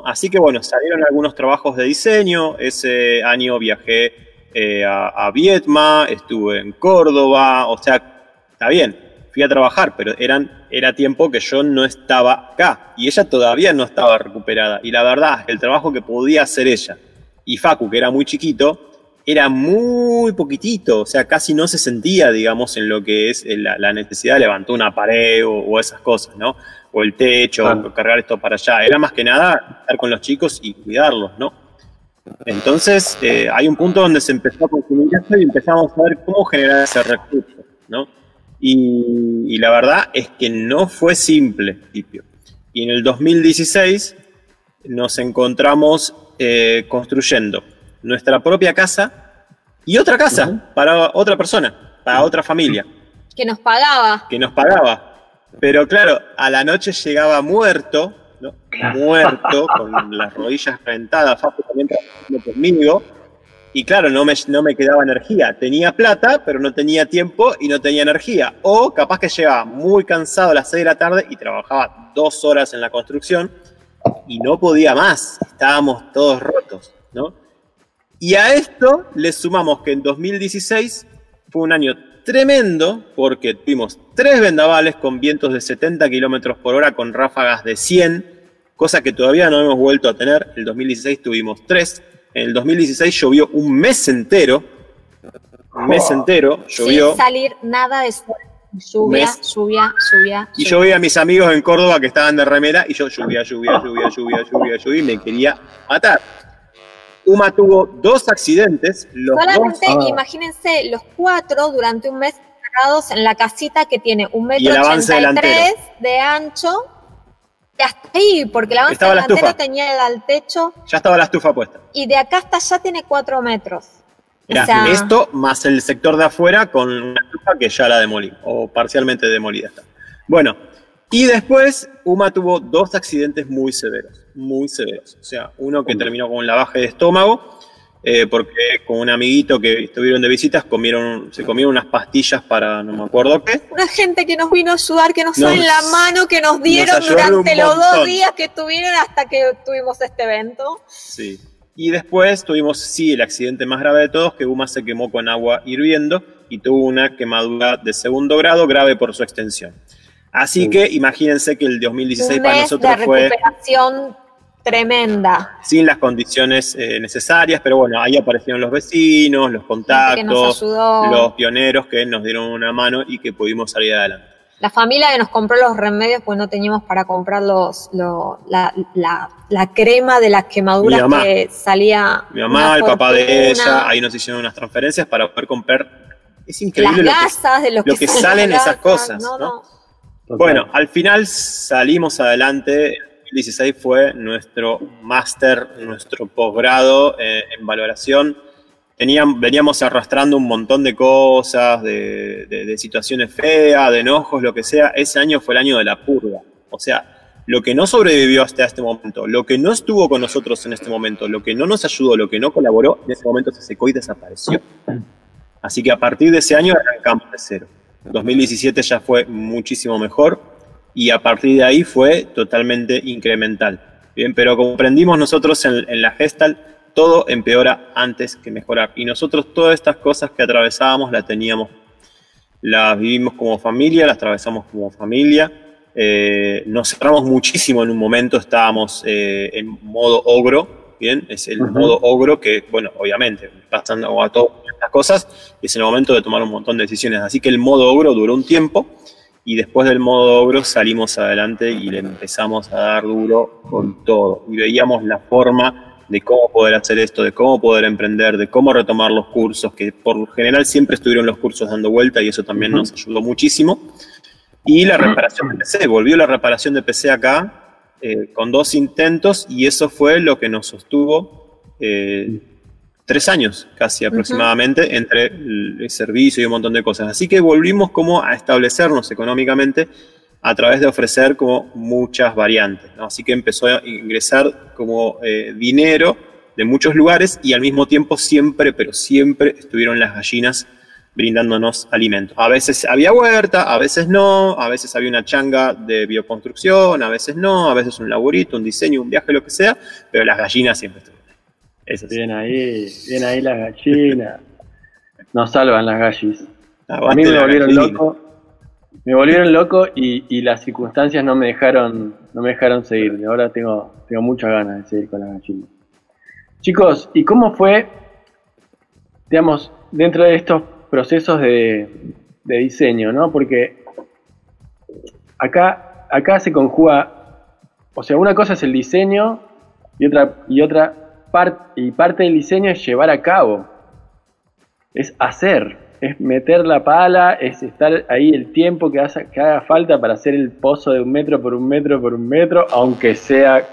Así que bueno, salieron algunos trabajos de diseño. Ese año viajé eh, a, a Vietma, estuve en Córdoba, o sea, está bien, fui a trabajar, pero eran, era tiempo que yo no estaba acá y ella todavía no estaba recuperada. Y la verdad, el trabajo que podía hacer ella y Facu, que era muy chiquito, era muy poquitito, o sea, casi no se sentía, digamos, en lo que es la, necesidad de levantar una pared o, esas cosas, ¿no? O el techo, o cargar esto para allá. Era más que nada estar con los chicos y cuidarlos, ¿no? Entonces, eh, hay un punto donde se empezó a consumir esto y empezamos a ver cómo generar ese recurso, ¿no? Y, la verdad es que no fue simple, Y en el 2016 nos encontramos eh, construyendo nuestra propia casa y otra casa para otra persona, para otra familia. Que nos pagaba. Que nos pagaba. Pero claro, a la noche llegaba muerto, muerto, con las rodillas reventadas, Facu también trabajando conmigo. Y claro, no me, no me quedaba energía. Tenía plata, pero no tenía tiempo y no tenía energía. O capaz que llegaba muy cansado a las 6 de la tarde y trabajaba dos horas en la construcción y no podía más. Estábamos todos rotos, ¿no? Y a esto le sumamos que en 2016 fue un año tremendo porque tuvimos tres vendavales con vientos de 70 kilómetros por hora con ráfagas de 100, cosa que todavía no hemos vuelto a tener. En el 2016 tuvimos tres. En el 2016 llovió un mes entero. Un mes entero llovió. Sin salir nada de sol. Lluvia, lluvia, lluvia. Y yo veía a mis amigos en Córdoba que estaban de remera y yo lluvia, lluvia, lluvia, lluvia, lluvia, lluvia y me quería matar. Uma tuvo dos accidentes. Solamente ah. imagínense los cuatro durante un mes parados en la casita que tiene un metro ochenta y tres de ancho. Y hasta ahí, porque el avance delantero tenía el techo. Ya estaba la estufa puesta. Y de acá hasta allá tiene cuatro metros. esto más el sector de afuera con una estufa que ya la demolí, o parcialmente demolida está. Bueno, y después Uma tuvo dos accidentes muy severos, muy severos. O sea, uno que terminó con un lavaje de estómago, eh, porque con un amiguito que estuvieron de visitas comieron, se comieron unas pastillas para no me acuerdo qué. Una gente que nos vino a ayudar, que nos, dio en la mano, que nos dieron durante los dos días que estuvieron hasta que tuvimos este evento. Sí. Y después tuvimos, sí, el accidente más grave de todos, que Uma se quemó con agua hirviendo y tuvo una quemadura de segundo grado grave por su extensión. Así que imagínense que el 2016 para nosotros de fue. recuperación tremenda. Sin las condiciones eh, necesarias, pero bueno, ahí aparecieron los vecinos, los contactos, los pioneros que nos dieron una mano y que pudimos salir adelante. La familia que nos compró los remedios, pues no teníamos para comprar los, la, crema de las quemaduras que salía. Mi mamá, el papá de ella, ahí nos hicieron unas transferencias para poder comprar. Es increíble las gasas de lo que, salen esas cosas. ¿no? Bueno, al final salimos adelante. El 2016 fue nuestro máster, nuestro posgrado eh, en valoración. veníamos arrastrando un montón de cosas, de, situaciones feas, de enojos, lo que sea. Ese año fue el año de la purga. O sea, lo que no sobrevivió hasta este momento, lo que no estuvo con nosotros en este momento, lo que no nos ayudó, lo que no colaboró, en ese momento se secó y desapareció. Así que a partir de ese año arrancamos de cero. 2017 ya fue muchísimo mejor y a partir de ahí fue totalmente incremental. Bien, pero como aprendimos nosotros en, la Gestal, todo empeora antes que mejorar. Y nosotros todas estas cosas que atravesábamos las teníamos, las vivimos como familia, las atravesamos como familia. Eh, nos cerramos muchísimo en un momento, estábamos eh, en modo ogro, bien, es el modo ogro que, bueno, obviamente, pasando a todo estas cosas, es el momento de tomar un montón de decisiones. Así que el modo ogro duró un tiempo y después del modo ogro salimos adelante y le empezamos a dar duro con todo. Y veíamos la forma de cómo poder hacer esto, de cómo poder emprender, de cómo retomar los cursos, que por general siempre estuvieron los cursos dando vuelta y eso también nos ayudó muchísimo. Y la reparación de PC, volvió la reparación de PC acá eh, con dos intentos y eso fue lo que nos sostuvo eh, tres años casi aproximadamente entre el, servicio y un montón de cosas. Así que volvimos como a establecernos económicamente a través de ofrecer como muchas variantes. Así que empezó a ingresar como eh, dinero de muchos lugares y al mismo tiempo siempre, pero siempre estuvieron las gallinas brindándonos alimento. A veces había huerta, a veces no, a veces había una changa de bioconstrucción, a veces no, a veces un laburito, un diseño, un viaje, lo que sea, pero las gallinas siempre estuvieron. Bien ahí, bien ahí las gallinas. Nos salvan las gallis. A mí me volvieron loco. Me volvieron loco y, las circunstancias no me dejaron, no me dejaron seguir. Ahora tengo, tengo muchas ganas de seguir con las gallinas. Chicos, ¿y cómo fue digamos, dentro de estos procesos de, de diseño, ¿no? Porque acá, acá se conjuga, o sea, una cosa es el diseño y otra, y otra parte, y parte del diseño es llevar a cabo, es hacer, es meter la pala, es estar ahí el tiempo que, que haga falta para hacer el pozo de un metro por un metro por un metro, aunque sea,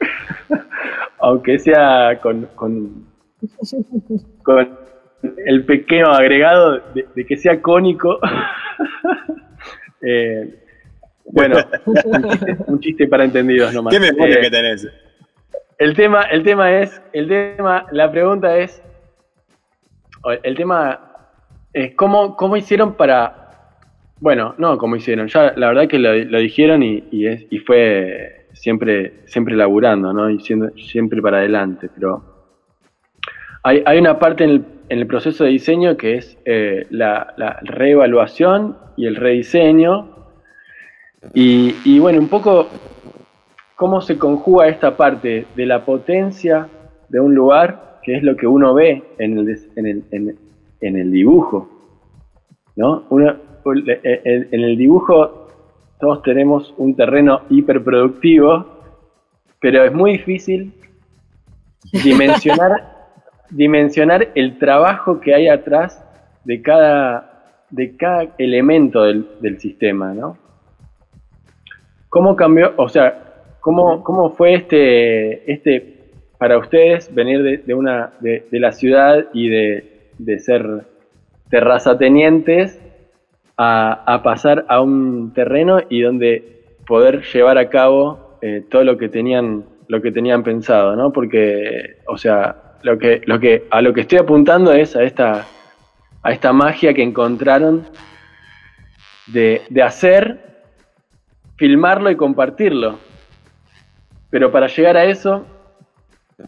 aunque sea con, con, el pequeño agregado de, que sea cónico. eh, bueno, un chiste, para entendidos nomás. ¿Qué memoria eh, que tenés? El tema, el tema es, el tema, la pregunta es, el tema es cómo, cómo hicieron para, bueno, no cómo hicieron, ya la verdad que lo, dijeron y, es, y fue siempre, siempre laburando, ¿no? Y siendo, siempre para adelante, pero hay, una parte en el, proceso de diseño que es eh, la reevaluación y el rediseño, y, bueno, un poco cómo se conjuga esta parte de la potencia de un lugar, que es lo que uno ve en el, en el, dibujo. ¿no? en el dibujo todos tenemos un terreno hiperproductivo, pero es muy difícil dimensionar, dimensionar el trabajo que hay atrás de cada, de cada elemento del, del sistema, ¿no? ¿Cómo cambió, o sea, cómo, cómo fue este, este, para ustedes venir de, una, de, la ciudad y de, de ser terrazatenientes a, a, pasar a un terreno y donde poder llevar a cabo eh, todo lo que tenían, lo que tenían pensado, ¿no? Porque, o sea, lo que, lo que, a lo que estoy apuntando es a esta, a esta magia que encontraron de, de hacer filmarlo y compartirlo. Pero para llegar a eso,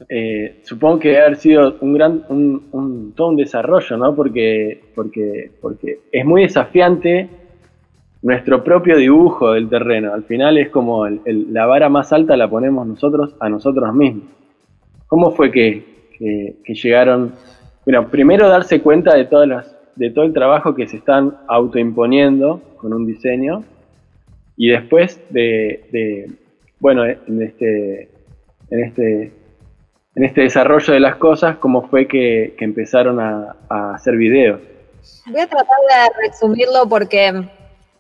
eh, supongo que debe haber sido un gran, un, todo un desarrollo, ¿no? Porque, porque, porque es muy desafiante nuestro propio dibujo del terreno. Al final es como la vara más alta la ponemos nosotros a nosotros mismos. ¿Cómo fue que, llegaron? Bueno, primero darse cuenta de todas las, de todo el trabajo que se están autoimponiendo con un diseño y después de, bueno, en este, en este, en este desarrollo de las cosas, cómo fue que, empezaron a, hacer videos. Voy a tratar de resumirlo porque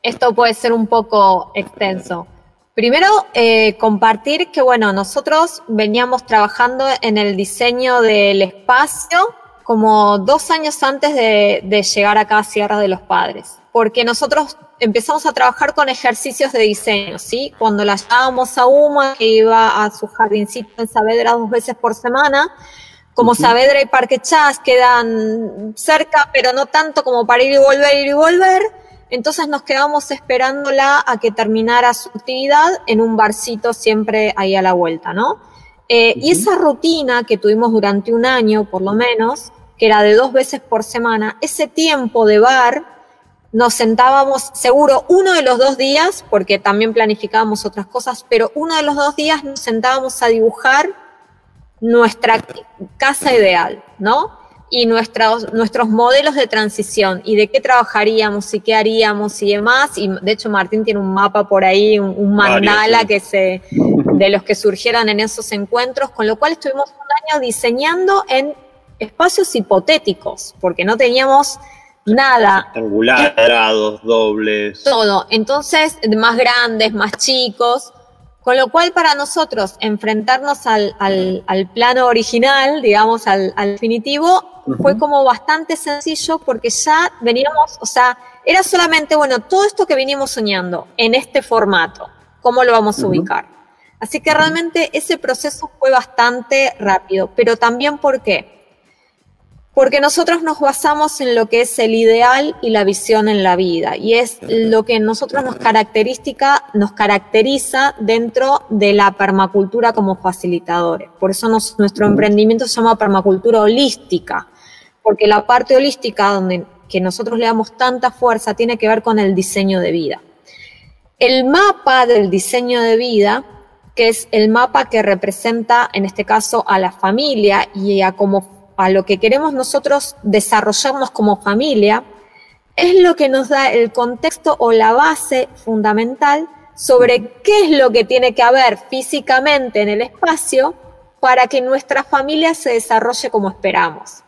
esto puede ser un poco extenso. Primero, eh, compartir que, bueno, nosotros veníamos trabajando en el diseño del espacio como dos años antes de, de llegar acá a Sierra de los Padres, porque nosotros empezamos a trabajar con ejercicios de diseño, ¿sí? Cuando la llevábamos a Uma, que iba a su jardincito en Saavedra dos veces por semana, como Saavedra y Parque Chas quedan cerca, pero no tanto como para ir y volver, ir y volver, entonces nos quedamos esperándola a que terminara su actividad en un barcito siempre ahí a la vuelta, ¿no? Eh, y esa rutina que tuvimos durante un año, por lo menos, que era de dos veces por semana, ese tiempo de bar, nos sentábamos, seguro uno de los dos días, porque también planificábamos otras cosas, pero uno de los dos días nos sentábamos a dibujar nuestra casa ideal, ¿no? Y nuestros, nuestros modelos de transición y de qué trabajaríamos y qué haríamos y demás. Y de hecho Martín tiene un mapa por ahí, un, mandala que se, de los que surgieron en esos encuentros, con lo cual estuvimos un año diseñando en espacios hipotéticos, porque no teníamos nada. Rectangulares, dobles. Todo. Entonces, más grandes, más chicos. Con lo cual, para nosotros, enfrentarnos al, plano original, digamos, al, definitivo, fue como bastante sencillo porque ya veníamos, o sea, era solamente, bueno, todo esto que veníamos soñando en este formato, ¿cómo lo vamos a ubicar? Así que realmente ese proceso fue bastante rápido, pero también ¿por qué? Porque nosotros nos basamos en lo que es el ideal y la visión en la vida, y es lo que nosotros nos, característica, nos caracteriza dentro de la permacultura como facilitadores. Por eso nuestro emprendimiento se llama permacultura holística, porque la parte holística donde que nosotros le damos tanta fuerza tiene que ver con el diseño de vida. El mapa del diseño de vida, que es el mapa que representa en este caso a la familia y a cómo a lo que queremos nosotros desarrollarnos como familia, es lo que nos da el contexto o la base fundamental sobre qué es lo que tiene que haber físicamente en el espacio para que nuestra familia se desarrolle como esperamos.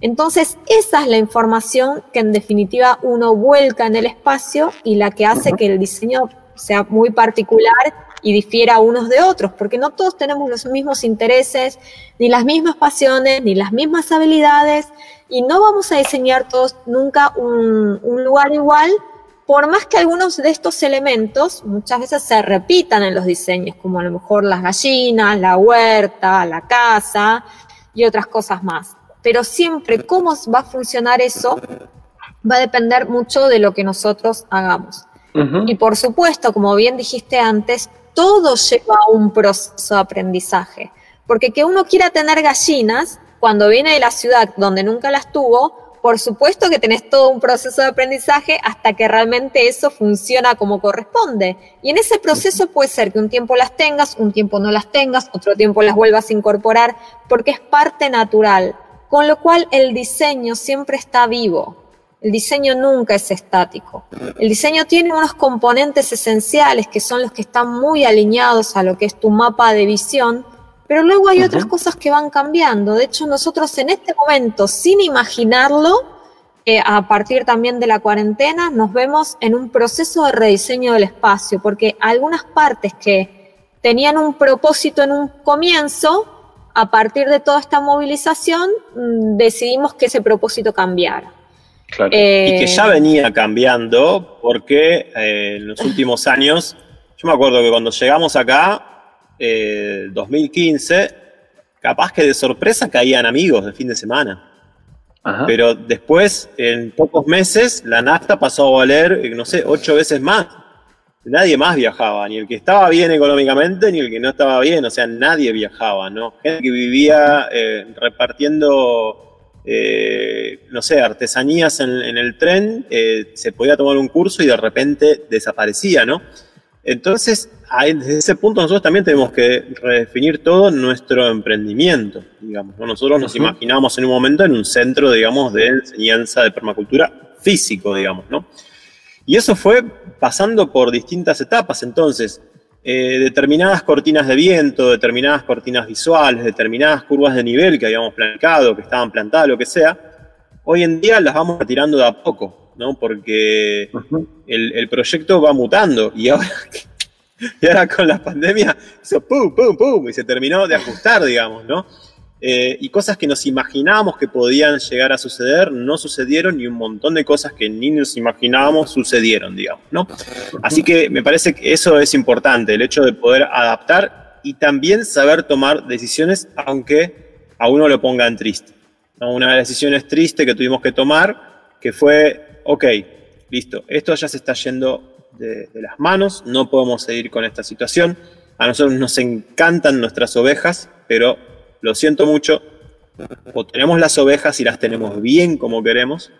Entonces, esa es la información que en definitiva uno vuelca en el espacio y la que hace que el diseño sea muy particular y difiera unos de otros, porque no todos tenemos los mismos intereses, ni las mismas pasiones, ni las mismas habilidades, y no vamos a diseñar todos nunca un, un lugar igual, por más que algunos de estos elementos muchas veces se repitan en los diseños, como a lo mejor las gallinas, la huerta, la casa y otras cosas más. Pero siempre cómo va a funcionar eso va a depender mucho de lo que nosotros hagamos. Y por supuesto, como bien dijiste antes, todo lleva a un proceso de aprendizaje. Porque que uno quiera tener gallinas, cuando viene de la ciudad donde nunca las tuvo, por supuesto que tenés todo un proceso de aprendizaje hasta que realmente eso funciona como corresponde. Y en ese proceso puede ser que un tiempo las tengas, un tiempo no las tengas, otro tiempo las vuelvas a incorporar, porque es parte natural. Con lo cual el diseño siempre está vivo. El diseño nunca es estático. El diseño tiene unos componentes esenciales que son los que están muy alineados a lo que es tu mapa de visión, pero luego hay otras cosas que van cambiando. De hecho, nosotros en este momento, sin imaginarlo, eh, a partir también de la cuarentena, nos vemos en un proceso de rediseño del espacio, porque algunas partes que tenían un propósito en un comienzo, a partir de toda esta movilización, mm, decidimos que ese propósito cambiara. Eh, y que ya venía cambiando porque eh, en los últimos años, yo me acuerdo que cuando llegamos acá, 2015, eh, capaz que de sorpresa caían amigos de fin de semana. Pero después, en pocos meses, la nafta pasó a valer, eh, no sé, ocho veces más. Nadie más viajaba, ni el que estaba bien económicamente, ni el que no estaba bien, o sea, nadie viajaba, ¿no? Gente que vivía eh, no sé, artesanías en, en el tren, se podía tomar un curso y de repente desaparecía, ¿no? Entonces, desde ese punto nosotros también tenemos que redefinir todo nuestro emprendimiento, digamos. Nosotros nos imaginamos en un momento en un centro, digamos, de enseñanza de permacultura físico, digamos, ¿no? Y eso fue pasando por distintas etapas. Entonces, eh, determinadas cortinas de viento, determinadas cortinas visuales, determinadas curvas de nivel que habíamos planificado, que estaban plantadas, lo que sea, hoy en día las vamos retirando de a poco, ¿no? Porque el, el, proyecto va mutando y ahora Y ahora con la pandemia hizo pum, pum, pum, y se terminó de ajustar, digamos, ¿no? Eh, y cosas que nos imaginábamos que podían llegar a suceder no sucedieron y un montón de cosas que ni nos imaginábamos sucedieron, digamos, ¿no? Así que me parece que eso es importante, el hecho de poder adaptar y también saber tomar decisiones aunque a uno lo pongan triste. Una de las decisiones tristes que tuvimos que tomar, que fue, ok, listo, esto ya se está yendo de, las manos, no podemos seguir con esta situación. A nosotros nos encantan nuestras ovejas, pero lo siento mucho, o tenemos las ovejas y las tenemos bien como queremos,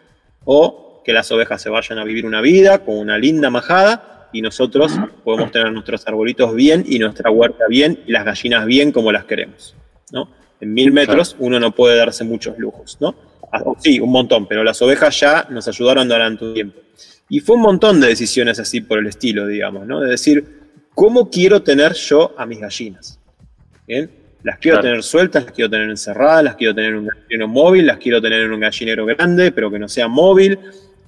o que las ovejas se vayan a vivir una vida con una linda majada y nosotros podemos tener nuestros arbolitos bien y nuestra huerta bien y las gallinas bien como las queremos. ¿no? En mil metros uno no puede darse muchos lujos, ¿no? Ah, sí, un montón, pero las ovejas ya nos ayudaron durante un tiempo. Y fue un montón de decisiones así por el estilo, digamos, ¿no? De decir, ¿cómo quiero tener yo a mis gallinas? ¿Bien? Las quiero tener sueltas, las quiero tener encerradas, las quiero tener en un gallinero móvil, las quiero tener en un gallinero grande, pero que no sea móvil.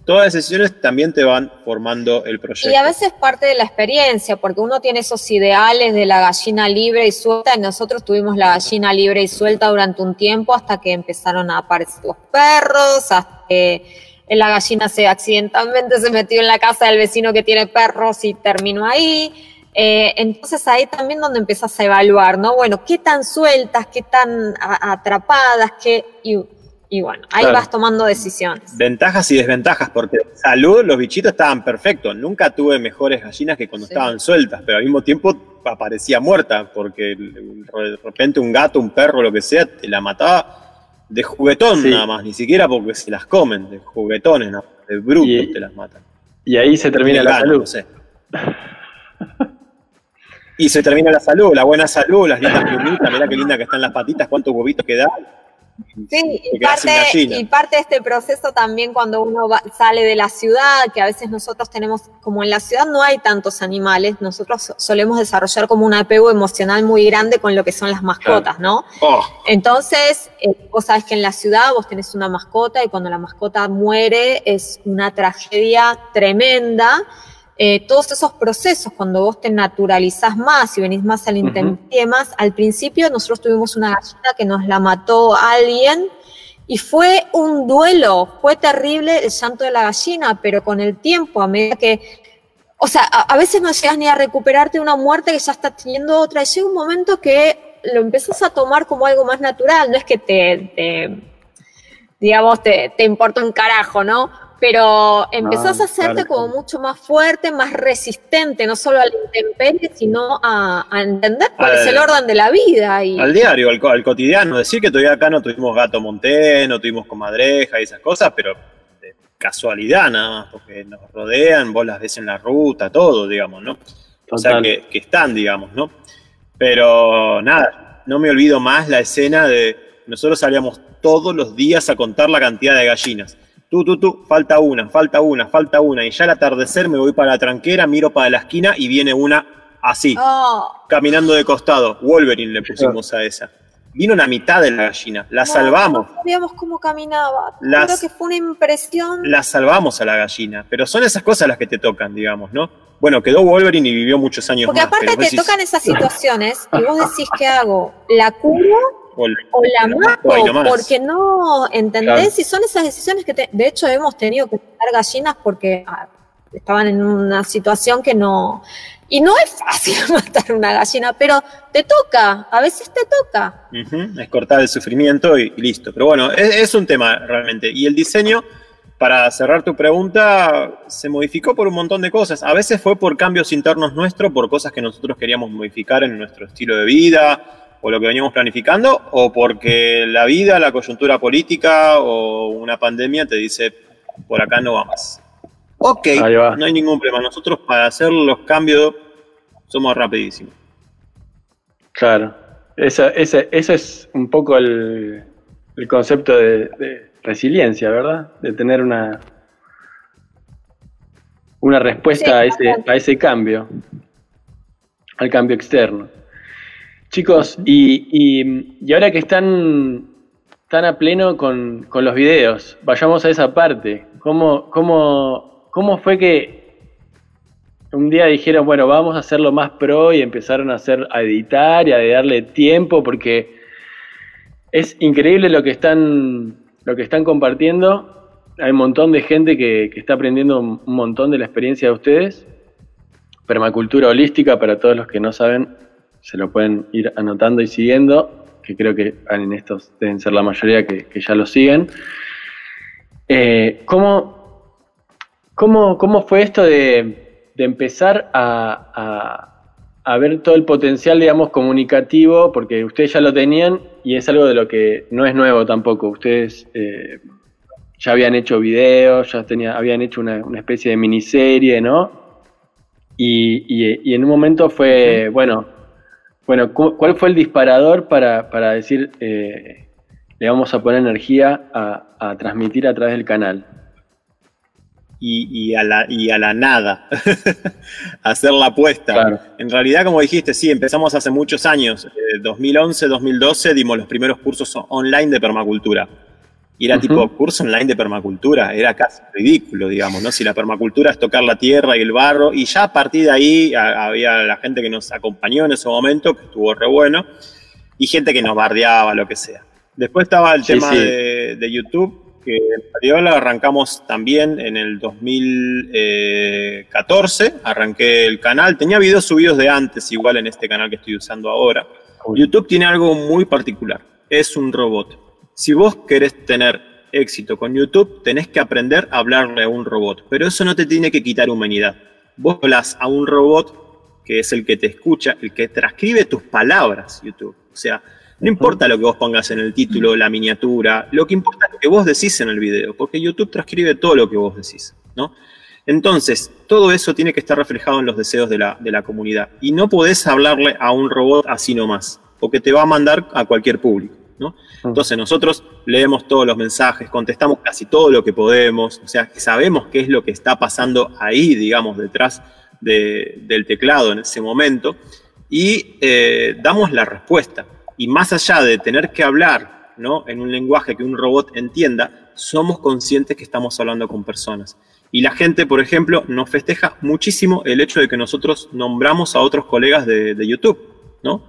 Todas las decisiones también te van formando el proyecto. Y a veces parte de la experiencia, porque uno tiene esos ideales de la gallina libre y suelta, y nosotros tuvimos la gallina libre y suelta durante un tiempo hasta que empezaron a aparecer los perros, hasta que la gallina se accidentalmente se metió en la casa del vecino que tiene perros y terminó ahí. Eh, entonces ahí también donde empiezas a evaluar, ¿no? Bueno, qué tan sueltas, qué tan atrapadas, qué... Y, bueno, ahí vas tomando decisiones. Ventajas y desventajas, porque salud los bichitos estaban perfectos. Nunca tuve mejores gallinas que cuando estaban sueltas, pero al mismo tiempo aparecía muerta, porque de repente un gato, un perro, lo que sea, te la mataba de juguetón nada más, ni siquiera porque se las comen, de juguetones, de brutos te las matan. Y ahí se termina la salud. y se termina la salud, la buena salud, las lindas plumitas, mirá qué linda que están las patitas, cuántos huevitos que da. Sí, y parte, de este proceso también cuando uno sale de la ciudad, que a veces nosotros tenemos, como en la ciudad no hay tantos animales, nosotros solemos desarrollar como un apego emocional muy grande con lo que son las mascotas, ¿no? Oh. Entonces, eh, vos sabés que en la ciudad vos tenés una mascota y cuando la mascota muere es una tragedia tremenda. Eh, todos esos procesos, cuando vos te naturalizás más y venís más al intemperie más, al principio nosotros tuvimos una gallina que nos la mató alguien y fue un duelo, fue terrible el llanto de la gallina, pero con el tiempo, a medida que, o sea, a, veces no llegas ni a recuperarte de una muerte que ya está teniendo otra, y llega un momento que lo empiezas a tomar como algo más natural, no es que te, digamos, te, te importa un carajo, ¿no? Pero empezás a hacerte como mucho más fuerte, más resistente, no solo al intemperie, sino a, entender cuál es el orden de la vida. Y... Al diario, al, cotidiano. Decir que todavía acá no tuvimos gato monté, no tuvimos comadreja y esas cosas, pero de casualidad nada más, porque nos rodean, vos las ves en la ruta, todo, digamos, ¿no? O sea, que, que están, digamos, ¿no? Pero nada, no me olvido más la escena de nosotros salíamos todos los días a contar la cantidad de gallinas Tú, tú, tú, falta una, falta una, falta una. Y ya al atardecer me voy para la tranquera, miro para la esquina y viene una así, oh. caminando de costado. Wolverine le pusimos a esa. Vino la mitad de la gallina, la salvamos. No sabíamos cómo caminaba. Creo que fue una impresión. La salvamos a la gallina, pero son esas cosas las que te tocan, digamos, ¿no? Bueno, quedó Wolverine y vivió muchos años Porque más. Porque aparte te tocan esas situaciones y vos decís, ¿qué hago? ¿La curo o, la mato, porque no entendés y son esas decisiones que de hecho hemos tenido que matar gallinas porque ah, estaban en una situación que no y no es fácil matar una gallina, pero te toca, a veces te toca. Es cortar el sufrimiento y, listo. Pero bueno, es, un tema realmente. Y el diseño, para cerrar tu pregunta, se modificó por un montón de cosas. A veces fue por cambios internos nuestros, por cosas que nosotros queríamos modificar en nuestro estilo de vida, o lo que veníamos planificando, o porque la vida, la coyuntura política o una pandemia te dice, por acá no vamos. Ok, no hay ningún problema. Nosotros para hacer los cambios somos rapidísimos. Claro, ese es un poco el, concepto de, resiliencia, ¿verdad? De tener una, una respuesta a, ese, a ese cambio, al cambio externo. Chicos, y, ahora que están tan a pleno con, los videos, vayamos a esa parte. ¿Cómo, cómo, cómo fue que un día dijeron, bueno, vamos a hacerlo más pro y empezaron a hacer, a editar y a darle tiempo? Porque es increíble lo que están, lo que están compartiendo. Hay un montón de gente que, que está aprendiendo un montón de la experiencia de ustedes. Permacultura holística, para todos los que no saben, se lo pueden ir anotando y siguiendo, que creo que en estos deben ser la mayoría que, ya lo siguen. Eh, ¿cómo, cómo, fue esto de, empezar a, ver todo el potencial, digamos, comunicativo? Porque ustedes ya lo tenían y es algo de lo que no es nuevo tampoco. Ustedes eh, ya habían hecho videos, ya tenía, habían hecho una, especie de miniserie, ¿no? Y, y, en un momento fue, bueno, bueno, ¿cuál fue el disparador para, decir, eh, le vamos a poner energía a, transmitir a través del canal? Y, a, la, y a la nada, hacer la apuesta. En realidad, como dijiste, sí, empezamos hace muchos años, 2011, 2012, dimos los primeros cursos online de permacultura. Y era tipo curso online de permacultura, era casi ridículo, digamos, ¿no? Si la permacultura es tocar la tierra y el barro, y ya a partir de ahí había la gente que nos acompañó en ese momento, que estuvo re bueno, y gente que nos bardeaba, lo que sea. Después estaba el tema De, YouTube, que en realidad arrancamos también en el 2014, arranqué el canal, tenía videos subidos de antes, igual en este canal que estoy usando ahora. YouTube tiene algo muy particular, es un robot si vos querés tener éxito con YouTube, tenés que aprender a hablarle a un robot, pero eso no te tiene que quitar humanidad. Vos hablas a un robot que es el que te escucha, el que transcribe tus palabras, YouTube. O sea, no importa lo que vos pongas en el título, la miniatura, lo que importa es lo que vos decís en el video, porque YouTube transcribe todo lo que vos decís, ¿no? Entonces, todo eso tiene que estar reflejado en los deseos de la, de la comunidad. Y no podés hablarle a un robot así nomás, porque te va a mandar a cualquier público. ¿No? Entonces nosotros leemos todos los mensajes, contestamos casi todo lo que podemos, o sea, sabemos qué es lo que está pasando ahí, digamos, detrás del teclado en ese momento, y eh, damos la respuesta. Y más allá de tener que hablar ¿no? en un lenguaje que un robot entienda, somos conscientes que estamos hablando con personas. Y la gente, por ejemplo, nos festeja muchísimo el hecho de que nosotros nombramos a otros colegas de, YouTube, ¿no?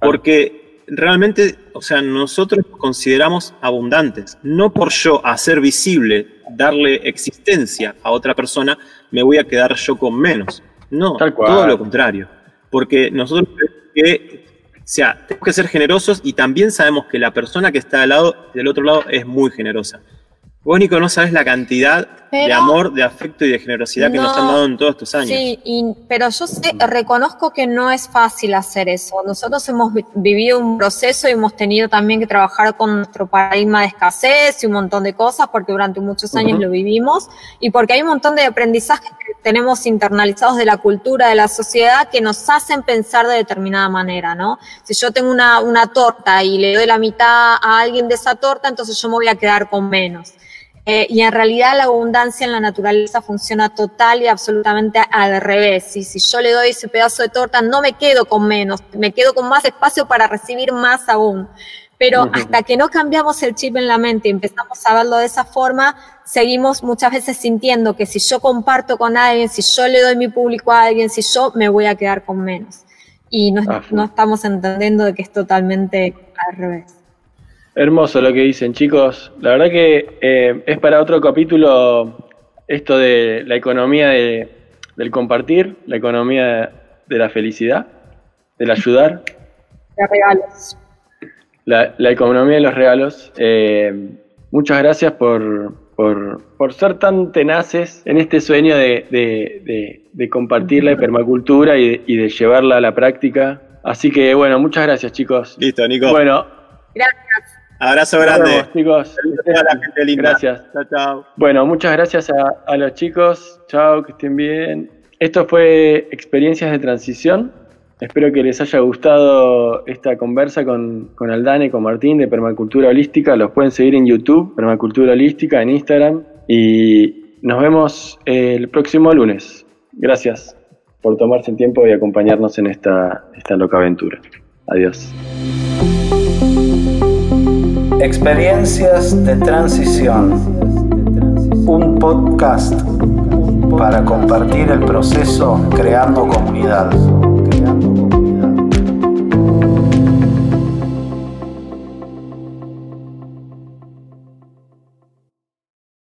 Porque realmente, o sea, nosotros nos consideramos abundantes. No por yo hacer visible, darle existencia a otra persona, me voy a quedar yo con menos. No, todo lo contrario. Porque nosotros que, o sea, tenemos que ser generosos y también sabemos que la persona que está al lado, del otro lado es muy generosa. Vos, Nico, no sabes la cantidad de amor, de afecto y de generosidad que nos han dado en todos estos años. Sí, pero yo reconozco que no es fácil hacer eso. Nosotros hemos vivido un proceso y hemos tenido también que trabajar con nuestro paradigma de escasez y un montón de cosas, porque durante muchos años lo vivimos y porque hay un montón de aprendizajes que tenemos internalizados de la cultura, de la sociedad, que nos hacen pensar de determinada manera, ¿no? Si yo tengo una, una torta y le doy la mitad a alguien de esa torta, entonces yo me voy a quedar con menos. Eh, y en realidad la abundancia en la naturaleza funciona total y absolutamente al revés. Y si yo le doy ese pedazo de torta, no me quedo con menos, me quedo con más espacio para recibir más aún. Pero hasta que no cambiamos el chip en la mente y empezamos a verlo de esa forma, seguimos muchas veces sintiendo que si yo comparto con alguien, si yo le doy mi público a alguien, si yo me voy a quedar con menos. Y no, ah, no estamos entendiendo de que es totalmente al revés. Hermoso lo que dicen, chicos. La verdad que eh, es para otro capítulo esto de la economía del compartir, la economía de la felicidad, del ayudar. De regalos. La, economía de los regalos. Eh, muchas gracias por, por, ser tan tenaces en este sueño de, compartir la permacultura y, y de llevarla a la práctica. Así que bueno, muchas gracias chicos. Listo, Nico. Bueno. Gracias. Abrazo grande. chicos. Gracias. Chao, chao. Bueno, muchas gracias a, los chicos. Chao, que estén bien. Esto fue Experiencias de Transición. Espero que les haya gustado esta conversa con, con Aldana y con Martín de Permacultura Holística. Los pueden seguir en YouTube, Permacultura Holística, en Instagram. Y nos vemos el próximo lunes. Gracias por tomarse el tiempo y acompañarnos en esta, esta loca aventura. Adiós. Experiencias de transición. Un podcast para compartir el proceso creando comunidad.